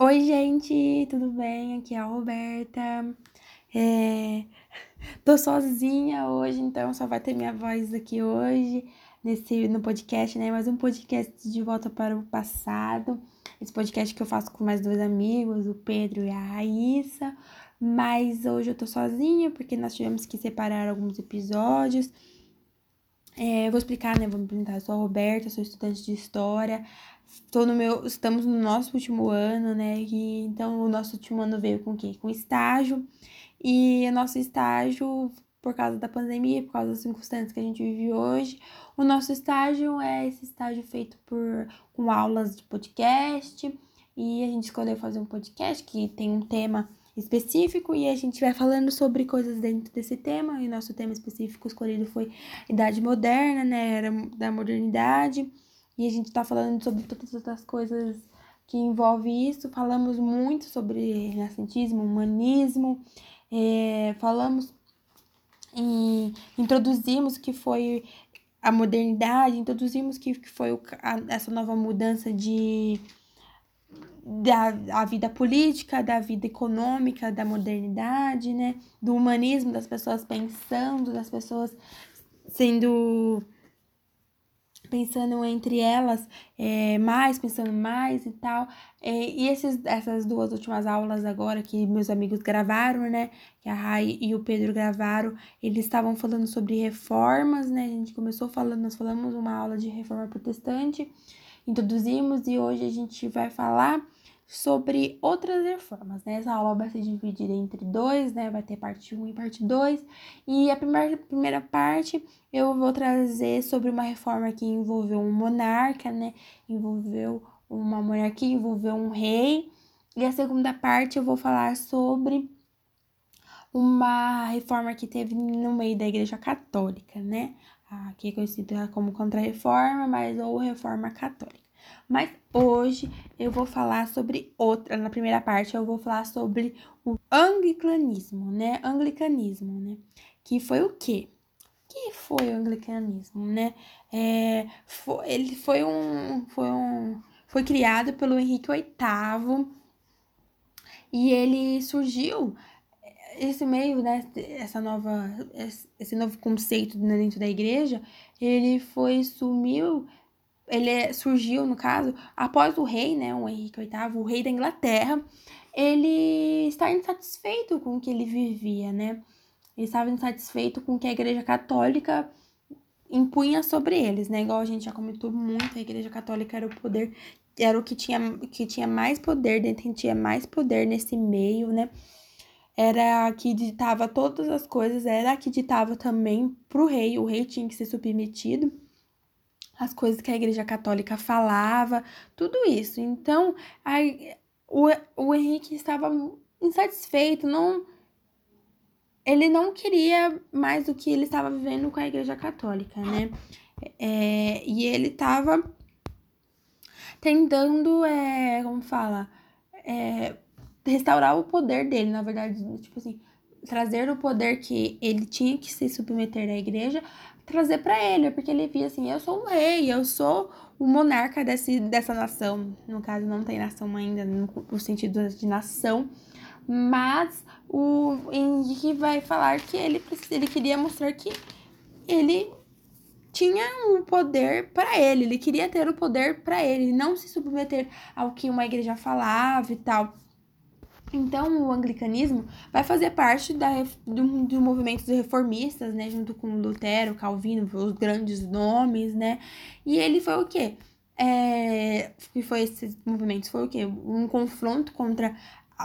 Oi, gente, tudo bem? Aqui é a Roberta. É... Tô sozinha hoje, então só vai ter minha voz aqui hoje nesse no podcast, né? Mais um podcast de volta para o passado. Esse podcast que eu faço com mais dois amigos, o Pedro e a Raíssa. Mas hoje eu tô sozinha porque nós tivemos que separar alguns episódios. É, vou explicar, né? Vou me apresentar. Eu sou a Roberta, sou estudante de História. Tô no meu, estamos no nosso último ano, né? E, então, o nosso último ano veio com o quê? Com estágio. E o nosso estágio, por causa da pandemia, por causa das circunstâncias que a gente vive hoje, o nosso estágio é esse estágio feito por com aulas de podcast. E a gente escolheu fazer um podcast que tem um tema específico e a gente vai falando sobre coisas dentro desse tema. E nosso tema específico escolhido foi Idade Moderna, né? Era da modernidade. E a gente tá falando sobre todas as coisas que envolve isso. Falamos muito sobre renascentismo, humanismo, é, falamos e introduzimos que foi a modernidade, introduzimos que, que foi o, a, essa nova mudança de da a vida política, da vida econômica, da modernidade, né? Do humanismo, das pessoas pensando, das pessoas sendo pensando entre elas é, mais, pensando mais e tal. É, e esses, essas duas últimas aulas agora que meus amigos gravaram, né? Que a Rai e o Pedro gravaram, eles estavam falando sobre reformas, né? A gente começou falando, nós falamos uma aula de reforma protestante, introduzimos e hoje a gente vai falar sobre outras reformas, né? Essa aula vai ser dividida entre dois, né? Vai ter parte 1 e parte 2. E a primeira, primeira parte eu vou trazer sobre uma reforma que envolveu um monarca, né? Envolveu uma monarquia, envolveu um rei. E a segunda parte eu vou falar sobre uma reforma que teve no meio da Igreja Católica, né? Aqui é conhecida como Contra-Reforma, mas ou Reforma Católica. Mas hoje eu vou falar sobre outra, na primeira parte eu vou falar sobre o anglicanismo, né? Anglicanismo, né? Que foi o quê? que foi o anglicanismo, né? É, foi, ele foi um, foi um, foi criado pelo Henrique VIII e ele surgiu esse meio, né? Essa nova, esse novo conceito dentro da igreja, ele foi sumiu ele é, surgiu, no caso, após o rei, né, o Henrique VIII, o rei da Inglaterra, ele está insatisfeito com o que ele vivia, né? Ele estava insatisfeito com o que a Igreja Católica impunha sobre eles, né? Igual a gente já comentou muito, a Igreja Católica era o poder, era o que tinha, que tinha mais poder, detentia mais poder nesse meio, né? Era a que ditava todas as coisas, era a que ditava também pro rei, o rei tinha que ser submetido as coisas que a Igreja Católica falava, tudo isso. Então, a, o, o Henrique estava insatisfeito, não ele não queria mais do que ele estava vivendo com a Igreja Católica, né? É, e ele estava tentando, é, como fala, é, restaurar o poder dele, na verdade, tipo assim, trazer o poder que ele tinha que se submeter à igreja trazer para ele, porque ele via assim, eu sou um rei, eu sou o monarca desse, dessa nação. No caso, não tem nação ainda no, no sentido de nação, mas o Henrique vai falar que ele, ele queria mostrar que ele tinha um poder para ele, ele queria ter o poder para ele, não se submeter ao que uma igreja falava e tal. Então, o anglicanismo vai fazer parte da, do, do movimento dos reformistas, né? Junto com Lutero, Calvino, os grandes nomes, né? E ele foi o quê? É, que foi esses movimentos? Foi o quê? Um confronto contra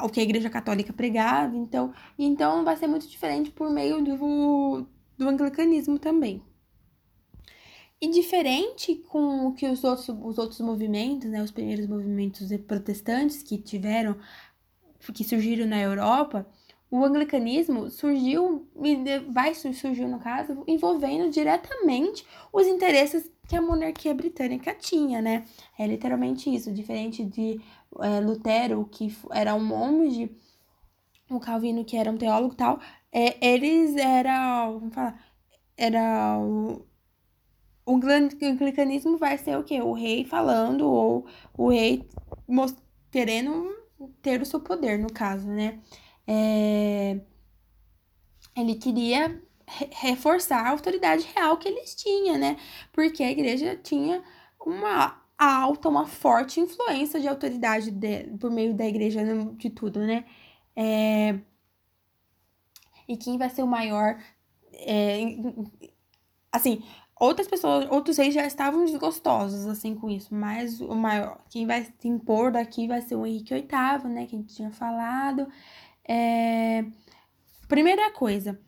o que a Igreja Católica pregava. Então, então vai ser muito diferente por meio do, do anglicanismo também. E diferente com o que os outros, os outros movimentos, né, os primeiros movimentos protestantes que tiveram que surgiram na Europa, o anglicanismo surgiu, vai surgir no caso, envolvendo diretamente os interesses que a monarquia britânica tinha, né? É literalmente isso, diferente de é, Lutero, que era um monge, o Calvino, que era um teólogo e tal, é, eles eram, vamos falar, era o, o anglicanismo vai ser o quê? O rei falando ou o rei querendo ter o seu poder, no caso, né? É... Ele queria reforçar a autoridade real que eles tinham, né? Porque a igreja tinha uma alta, uma forte influência de autoridade de, por meio da igreja de tudo, né? É... E quem vai ser o maior. É... Assim, outras pessoas, outros reis já estavam desgostosos, assim, com isso, mas o maior, quem vai se impor daqui vai ser o Henrique VIII, né, que a gente tinha falado. É... Primeira coisa,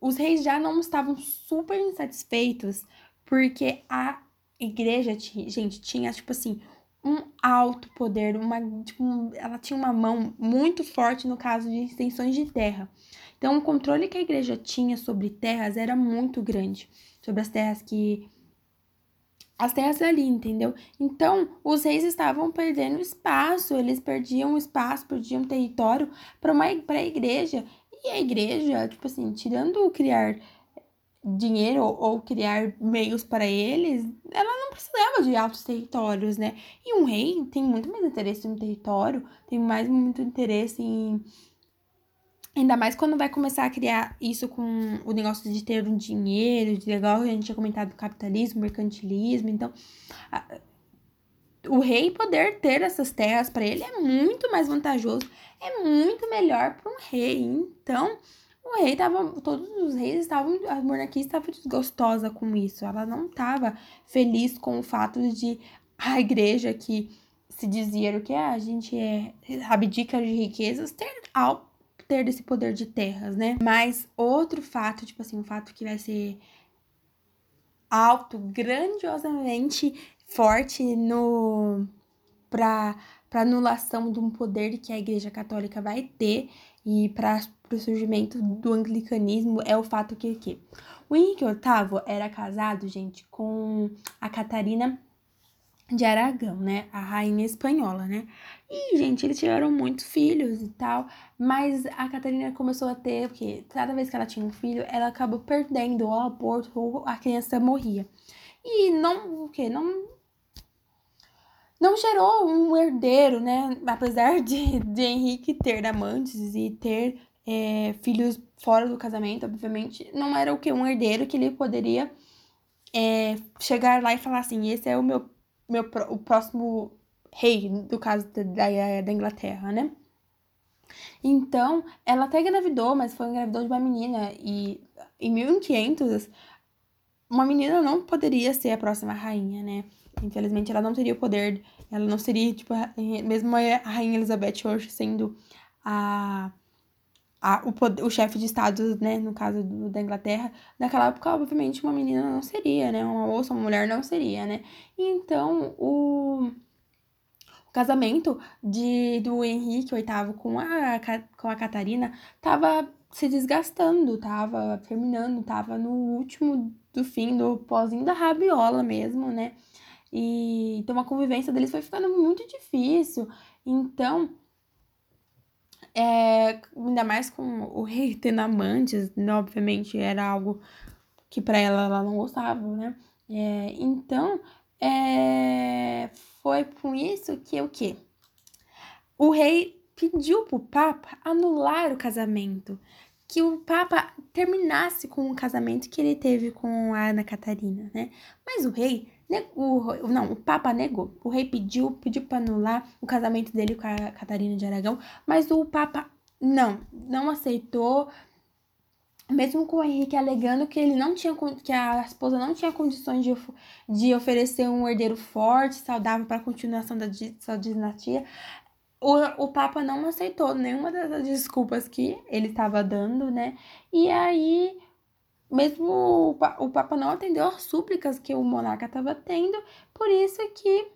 os reis já não estavam super insatisfeitos porque a igreja, gente, tinha, tipo assim, um alto poder, uma, tipo, ela tinha uma mão muito forte no caso de extensões de terra. Então, o controle que a igreja tinha sobre terras era muito grande, sobre as terras que as terras ali, entendeu? Então, os reis estavam perdendo espaço, eles perdiam espaço, perdiam território para a igreja. E a igreja, tipo assim, tirando criar dinheiro ou criar meios para eles, ela não precisava de altos territórios, né? E um rei tem muito mais interesse no território, tem mais muito interesse em Ainda mais quando vai começar a criar isso com o negócio de ter um dinheiro, de legal, a gente tinha comentado capitalismo, mercantilismo. Então, a, o rei poder ter essas terras para ele é muito mais vantajoso, é muito melhor para um rei. Então, o rei tava, todos os reis estavam, a monarquia estava desgostosa com isso. Ela não estava feliz com o fato de a igreja que se dizia o que é, a gente é abdica de riquezas ter algo ter esse poder de terras, né? Mas outro fato, tipo assim, um fato que vai ser alto, grandiosamente forte no para para anulação de um poder que a Igreja Católica vai ter e para o surgimento do anglicanismo é o fato que, que o Henrique VIII era casado, gente, com a Catarina de Aragão, né? A rainha espanhola, né? E, gente, eles tiveram muitos filhos e tal, mas a Catarina começou a ter, porque cada vez que ela tinha um filho, ela acabou perdendo o aborto ou a criança morria. E não, o quê? Não não gerou um herdeiro, né? Apesar de, de Henrique ter amantes e ter é, filhos fora do casamento, obviamente, não era o que? Um herdeiro que ele poderia é, chegar lá e falar assim: esse é o meu meu, o próximo rei, do caso da, da Inglaterra, né? Então, ela até engravidou, mas foi engravidou de uma menina. E em 1500, uma menina não poderia ser a próxima rainha, né? Infelizmente, ela não teria o poder. Ela não seria, tipo, mesmo a rainha Elizabeth hoje sendo a a, o, o chefe de Estado, né, no caso do, da Inglaterra, naquela época, obviamente, uma menina não seria, né, uma moça, uma mulher não seria, né. Então, o, o casamento de, do Henrique VIII com a, com a Catarina tava se desgastando, tava terminando, tava no último do fim, do pozinho da rabiola mesmo, né. E então a convivência deles foi ficando muito difícil. Então, é, ainda mais com o rei tendo amantes, né, obviamente era algo que para ela ela não gostava, né? É, então, é, foi com isso que o quê? O rei pediu pro Papa anular o casamento, que o Papa terminasse com o casamento que ele teve com a Ana Catarina, né? Mas o rei o, não, o Papa negou. O rei pediu, pediu para anular o casamento dele com a Catarina de Aragão, mas o Papa não, não aceitou. Mesmo com o Henrique alegando que ele não tinha que a esposa não tinha condições de, de oferecer um herdeiro forte, saudável para a continuação da sua dinastia, o, o Papa não aceitou nenhuma das desculpas que ele estava dando, né? E aí mesmo o, Papa não atendeu às súplicas que o monarca estava tendo, por isso que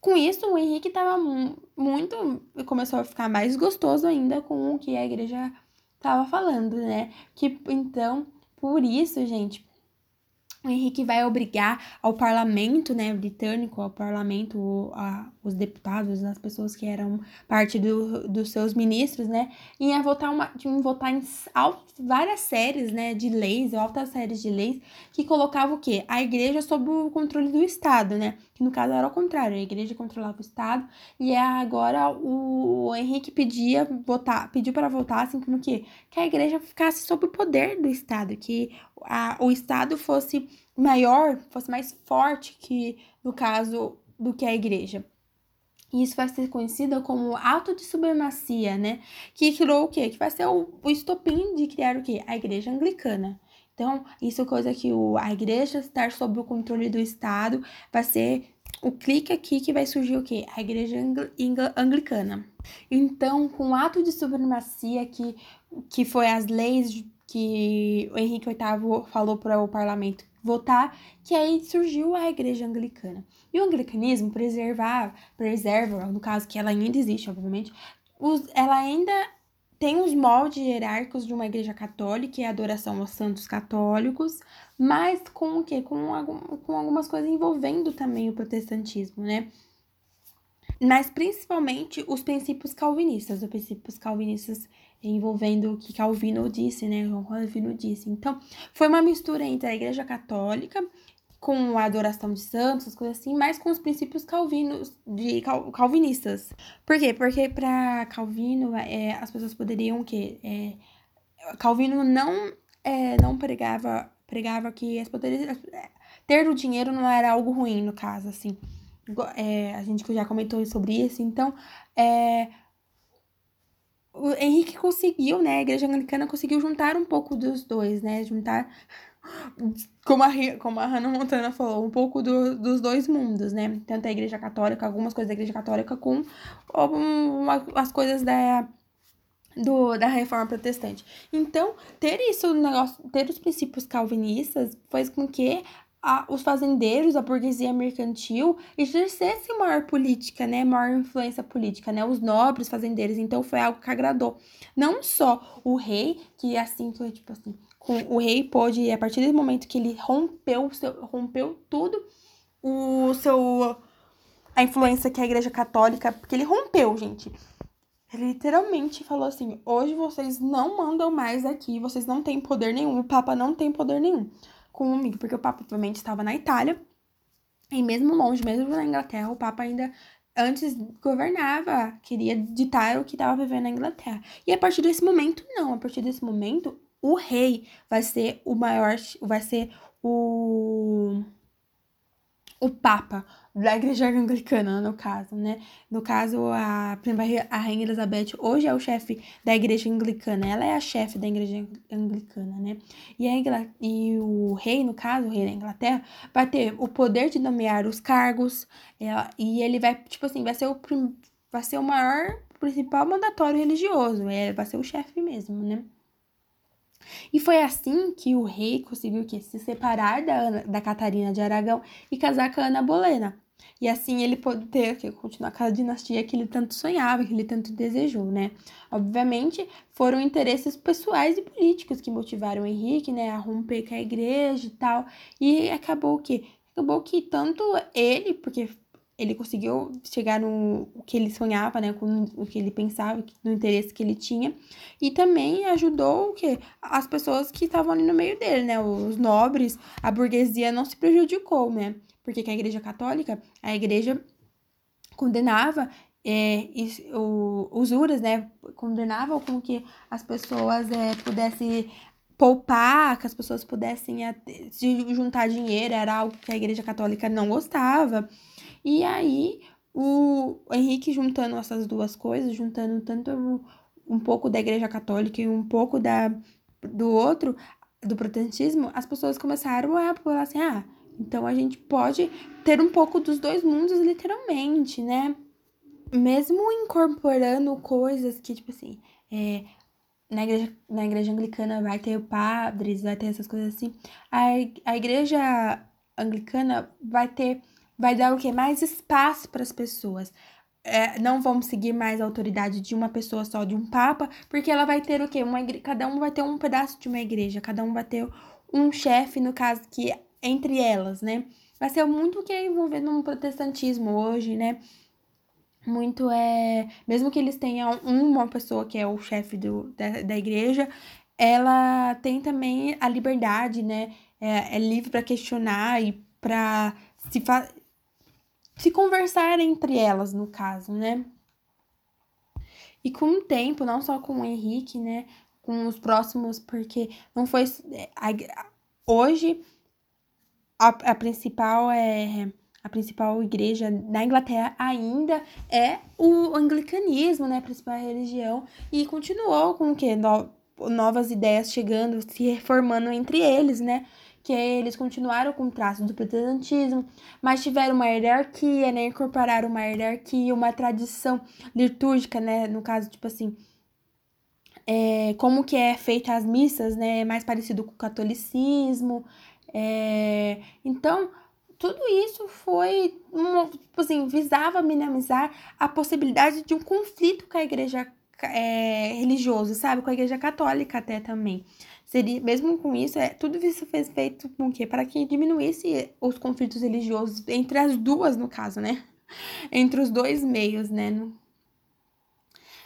com isso o Henrique estava muito começou a ficar mais gostoso ainda com o que a igreja estava falando, né? Que então, por isso, gente, o Henrique vai obrigar ao parlamento, né, britânico, ao parlamento, a, os deputados, as pessoas que eram parte do, dos seus ministros, né, em votar, uma, em votar em várias séries, né, de leis, altas séries de leis, que colocava o quê? A igreja sob o controle do Estado, né, que no caso era o contrário, a igreja controlava o Estado, e é agora o, o Henrique pedia votar, pediu para votar, assim como que, que a igreja ficasse sob o poder do Estado, que a, o Estado fosse maior, fosse mais forte que, no caso, do que a igreja. E isso vai ser conhecido como ato de supremacia, né? Que criou o quê? Que vai ser o, o estopim de criar o quê? A igreja anglicana. Então, isso é coisa que o, a igreja estar sob o controle do Estado vai ser o clique aqui que vai surgir o quê? A igreja anglicana. Então, com o ato de supremacia que, que foi as leis que o Henrique VIII falou para o parlamento votar, que aí surgiu a igreja anglicana. E o anglicanismo preservar, preserva, no caso que ela ainda existe, obviamente, os, ela ainda tem os moldes hierárquicos de uma igreja católica e a adoração aos santos católicos, mas com o quê? Com, algum, com algumas coisas envolvendo também o protestantismo, né? Mas principalmente os princípios calvinistas, os princípios calvinistas envolvendo o que Calvino disse, né? João Calvino disse. Então, foi uma mistura entre a Igreja Católica com a adoração de santos, coisas assim, mas com os princípios calvinos, de cal, calvinistas. Por quê? Porque para Calvino, é, as pessoas poderiam o quê? É, Calvino não, é, não pregava, pregava que as poderiam, ter o dinheiro não era algo ruim, no caso, assim. É, a gente já comentou sobre isso, então, é, o Henrique conseguiu, né? A igreja anglicana conseguiu juntar um pouco dos dois, né? Juntar, como a, como a Hannah Montana falou, um pouco do, dos dois mundos, né? Tanto a igreja católica, algumas coisas da igreja católica, com uma, as coisas da, do, da reforma protestante. Então, ter isso, negócio, ter os princípios calvinistas fez com que a, os fazendeiros, a burguesia mercantil, exercesse maior política, né? Maior influência política, né? Os nobres fazendeiros. Então foi algo que agradou. Não só o rei, que assim foi, tipo assim, com, o rei pôde, a partir do momento que ele rompeu, seu, rompeu tudo, o seu. a influência que a igreja católica. Porque ele rompeu, gente. Ele literalmente falou assim: hoje vocês não mandam mais aqui, vocês não têm poder nenhum, o Papa não tem poder nenhum comigo, porque o Papa obviamente estava na Itália, e mesmo longe, mesmo na Inglaterra, o Papa ainda antes governava, queria ditar o que estava vivendo na Inglaterra. E a partir desse momento, não, a partir desse momento, o rei vai ser o maior, vai ser o o Papa da Igreja Anglicana, no caso, né? No caso, a, a Rainha Elizabeth hoje é o chefe da Igreja Anglicana, ela é a chefe da Igreja Anglicana, né? E, a, e o rei, no caso, o rei da Inglaterra, vai ter o poder de nomear os cargos, é, e ele vai, tipo assim, vai ser o, vai ser o maior, principal mandatório religioso, é, vai ser o chefe mesmo, né? E foi assim que o rei conseguiu que se separar da, Ana, da Catarina de Aragão e casar com a Ana Bolena. E assim ele poder que, continuar com a dinastia que ele tanto sonhava, que ele tanto desejou, né? Obviamente, foram interesses pessoais e políticos que motivaram Henrique, né, a romper com a igreja e tal. E acabou que acabou que tanto ele, porque ele conseguiu chegar no que ele sonhava, né, com o que ele pensava, no interesse que ele tinha, e também ajudou o que as pessoas que estavam ali no meio dele, né, os nobres, a burguesia não se prejudicou, né, porque a Igreja Católica, a Igreja condenava é, o, usuras, né, condenavam com que as pessoas é, pudessem poupar, que as pessoas pudessem se juntar dinheiro, era algo que a Igreja Católica não gostava. E aí, o Henrique juntando essas duas coisas, juntando tanto um pouco da Igreja Católica e um pouco da, do outro, do protestantismo, as pessoas começaram a falar assim: ah, então a gente pode ter um pouco dos dois mundos, literalmente, né? Mesmo incorporando coisas que, tipo assim, é, na, igreja, na igreja anglicana vai ter padres, vai ter essas coisas assim. A, a igreja anglicana vai ter vai dar o quê? Mais espaço para as pessoas. É, não vamos seguir mais a autoridade de uma pessoa só, de um papa, porque ela vai ter o quê? Uma igre... Cada um vai ter um pedaço de uma igreja, cada um vai ter um chefe, no caso, que entre elas, né? Vai ser muito o que é envolvendo um protestantismo hoje, né? muito é. Mesmo que eles tenham uma pessoa que é o chefe do, da, da igreja, ela tem também a liberdade, né? É, é livre para questionar e para se, fa se conversar entre elas, no caso, né? E com o tempo, não só com o Henrique, né? Com os próximos, porque não foi. A, hoje, a, a principal é a principal igreja na Inglaterra ainda é o anglicanismo, né, a principal religião, e continuou com o que no, novas ideias chegando, se reformando entre eles, né? Que eles continuaram com traços do protestantismo, mas tiveram uma hierarquia, né? Incorporaram uma hierarquia, uma tradição litúrgica, né? No caso, tipo assim, é, como que é feita as missas, né? Mais parecido com o catolicismo. É, então, tudo isso foi, um, tipo assim, visava minimizar a possibilidade de um conflito com a igreja é, religioso, sabe? Com a igreja católica até também. Seria, mesmo com isso, é, tudo isso foi feito com quê? Para que diminuísse os conflitos religiosos entre as duas, no caso, né? Entre os dois meios, né? No,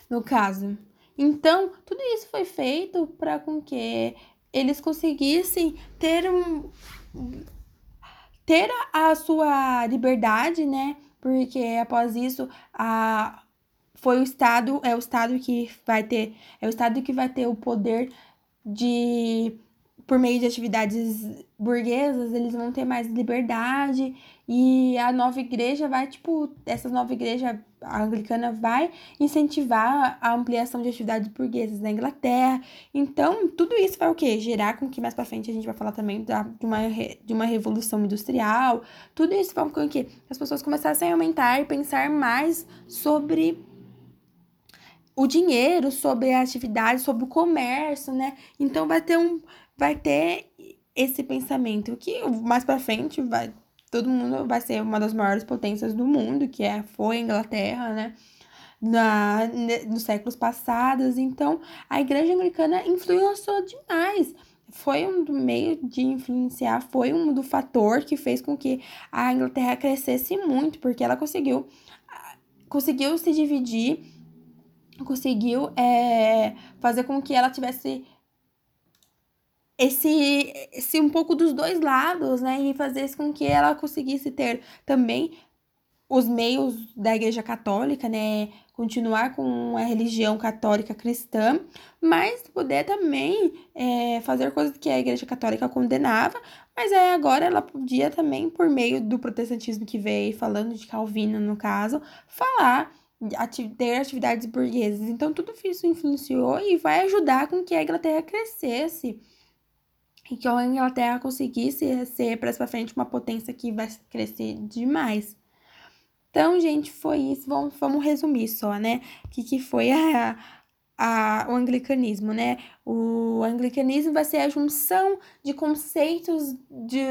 no caso. Então, tudo isso foi feito para com que eles conseguissem ter um ter a sua liberdade, né? Porque após isso, a, foi o Estado, é o Estado que vai ter, é o Estado que vai ter o poder de, por meio de atividades burguesas, eles vão ter mais liberdade e a nova igreja vai, tipo, essa nova igreja anglicana vai incentivar a ampliação de atividades burguesas na Inglaterra. Então, tudo isso vai o quê? Gerar com que mais para frente a gente vai falar também da, de, uma, de uma revolução industrial. Tudo isso vai com que as pessoas começassem a aumentar e pensar mais sobre o dinheiro, sobre a atividade, sobre o comércio, né? Então vai ter um vai ter esse pensamento que mais para frente vai todo mundo vai ser uma das maiores potências do mundo, que é, foi a Inglaterra, né? Na, nos séculos passados. Então, a igreja anglicana influenciou demais. Foi um do meio de influenciar, foi um do fator que fez com que a Inglaterra crescesse muito, porque ela conseguiu, conseguiu se dividir, conseguiu é, fazer com que ela tivesse esse, esse um pouco dos dois lados, né? E fazer com que ela conseguisse ter também os meios da Igreja Católica, né? Continuar com a religião católica cristã, mas poder também é, fazer coisas que a Igreja Católica condenava, mas agora ela podia também, por meio do protestantismo que veio, falando de Calvino no caso, falar ter atividades burguesas. Então, tudo isso influenciou e vai ajudar com que a Inglaterra crescesse e que a Inglaterra conseguisse ser para frente uma potência que vai crescer demais. Então, gente, foi isso. Vamos, vamos resumir só, né? O que, que foi a, a, o anglicanismo, né? O anglicanismo vai ser a junção de conceitos de,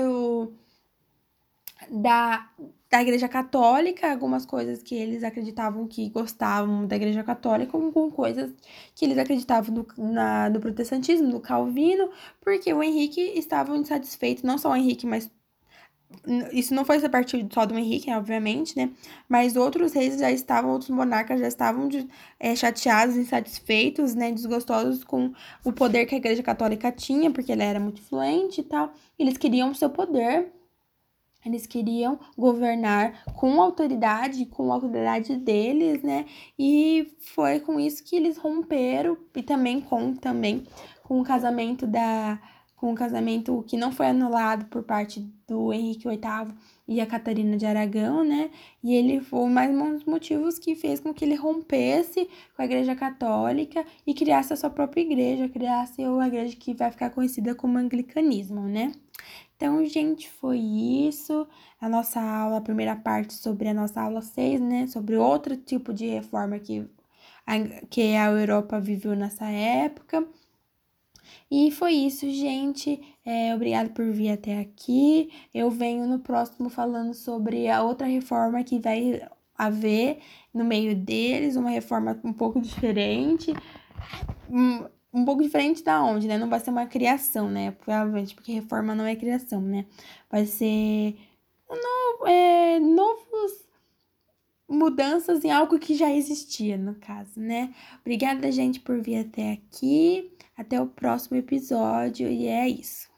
da, da Igreja Católica, algumas coisas que eles acreditavam que gostavam da Igreja Católica, com, coisas que eles acreditavam no, na, no protestantismo, no Calvino, porque o Henrique estava insatisfeito, não só o Henrique, mas isso não foi a partir só do Henrique, obviamente, né? Mas outros reis já estavam, outros monarcas já estavam de, é, chateados, insatisfeitos, né? Desgostosos com o poder que a Igreja Católica tinha, porque ele era muito influente e tal. Eles queriam o seu poder eles queriam governar com autoridade, com a autoridade deles, né? E foi com isso que eles romperam e também com também com o casamento da com o casamento que não foi anulado por parte do Henrique VIII e a Catarina de Aragão, né? E ele foi mais um dos motivos que fez com que ele rompesse com a Igreja Católica e criasse a sua própria igreja, criasse a igreja que vai ficar conhecida como anglicanismo, né? Então, gente, foi isso. A nossa aula, a primeira parte sobre a nossa aula 6, né? Sobre outro tipo de reforma que a, que a Europa viveu nessa época. E foi isso, gente. É, obrigado por vir até aqui. Eu venho no próximo falando sobre a outra reforma que vai haver no meio deles, uma reforma um pouco diferente. Hum, um pouco diferente da onde, né? Não vai ser uma criação, né? Provavelmente, porque reforma não é criação, né? Vai ser no, é, novos mudanças em algo que já existia, no caso, né? Obrigada, gente, por vir até aqui. Até o próximo episódio e é isso.